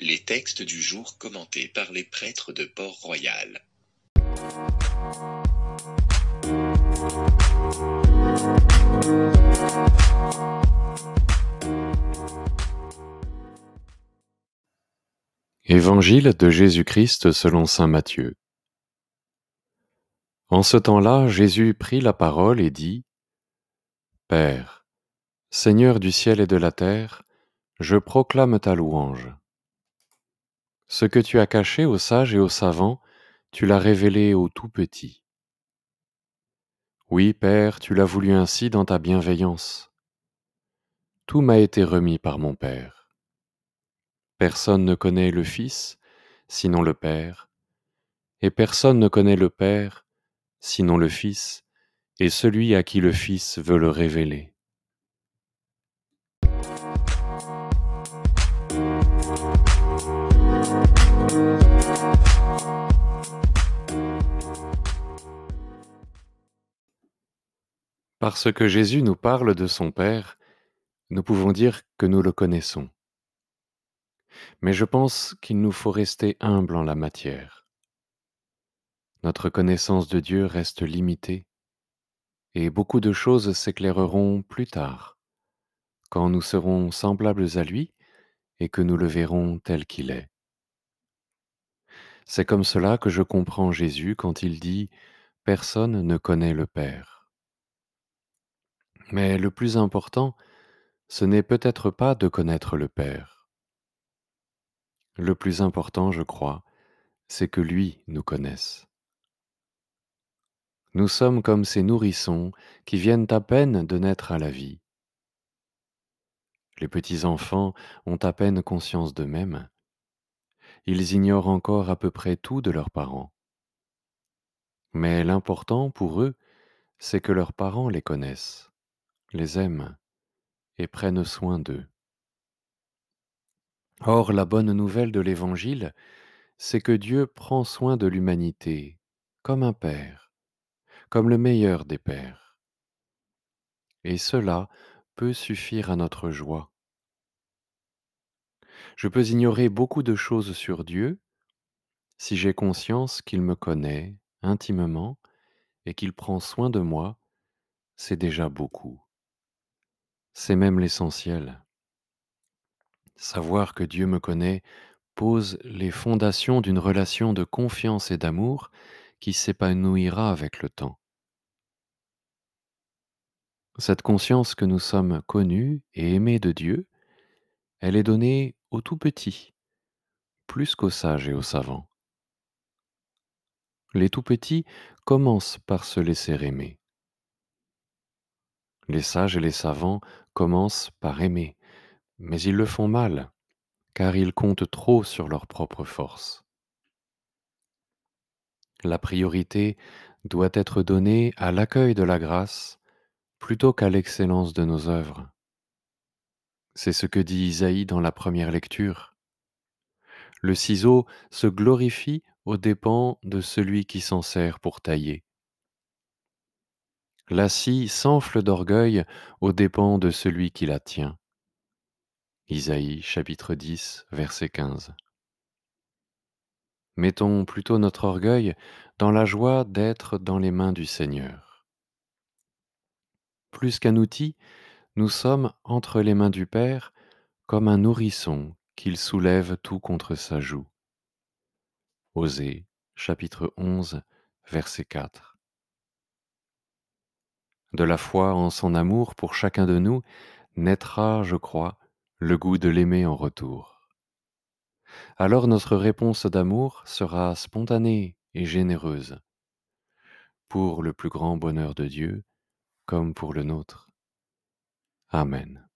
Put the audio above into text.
Les textes du jour commentés par les prêtres de Port-Royal. Évangile de Jésus-Christ selon Saint Matthieu. En ce temps-là, Jésus prit la parole et dit, Père, Seigneur du ciel et de la terre, je proclame ta louange. Ce que tu as caché aux sages et aux savants, tu l'as révélé aux tout petits. Oui, Père, tu l'as voulu ainsi dans ta bienveillance. Tout m'a été remis par mon Père. Personne ne connaît le Fils, sinon le Père, et personne ne connaît le Père, sinon le Fils, et celui à qui le Fils veut le révéler. Parce que Jésus nous parle de son Père, nous pouvons dire que nous le connaissons. Mais je pense qu'il nous faut rester humble en la matière. Notre connaissance de Dieu reste limitée, et beaucoup de choses s'éclaireront plus tard, quand nous serons semblables à lui et que nous le verrons tel qu'il est. C'est comme cela que je comprends Jésus quand il dit ⁇ Personne ne connaît le Père ⁇ mais le plus important, ce n'est peut-être pas de connaître le Père. Le plus important, je crois, c'est que lui nous connaisse. Nous sommes comme ces nourrissons qui viennent à peine de naître à la vie. Les petits enfants ont à peine conscience d'eux-mêmes. Ils ignorent encore à peu près tout de leurs parents. Mais l'important pour eux, c'est que leurs parents les connaissent les aiment et prennent soin d'eux. Or, la bonne nouvelle de l'Évangile, c'est que Dieu prend soin de l'humanité comme un Père, comme le meilleur des pères. Et cela peut suffire à notre joie. Je peux ignorer beaucoup de choses sur Dieu si j'ai conscience qu'il me connaît intimement et qu'il prend soin de moi, c'est déjà beaucoup. C'est même l'essentiel. Savoir que Dieu me connaît pose les fondations d'une relation de confiance et d'amour qui s'épanouira avec le temps. Cette conscience que nous sommes connus et aimés de Dieu, elle est donnée aux tout petits, plus qu'aux sages et aux savants. Les tout petits commencent par se laisser aimer. Les sages et les savants commencent par aimer, mais ils le font mal, car ils comptent trop sur leur propre force. La priorité doit être donnée à l'accueil de la grâce plutôt qu'à l'excellence de nos œuvres. C'est ce que dit Isaïe dans la première lecture. Le ciseau se glorifie aux dépens de celui qui s'en sert pour tailler. La scie s'enfle d'orgueil aux dépens de celui qui la tient. Isaïe chapitre 10, verset 15. Mettons plutôt notre orgueil dans la joie d'être dans les mains du Seigneur. Plus qu'un outil, nous sommes entre les mains du Père comme un nourrisson qu'il soulève tout contre sa joue. Osée chapitre 11, verset 4 de la foi en son amour pour chacun de nous, naîtra, je crois, le goût de l'aimer en retour. Alors notre réponse d'amour sera spontanée et généreuse, pour le plus grand bonheur de Dieu comme pour le nôtre. Amen.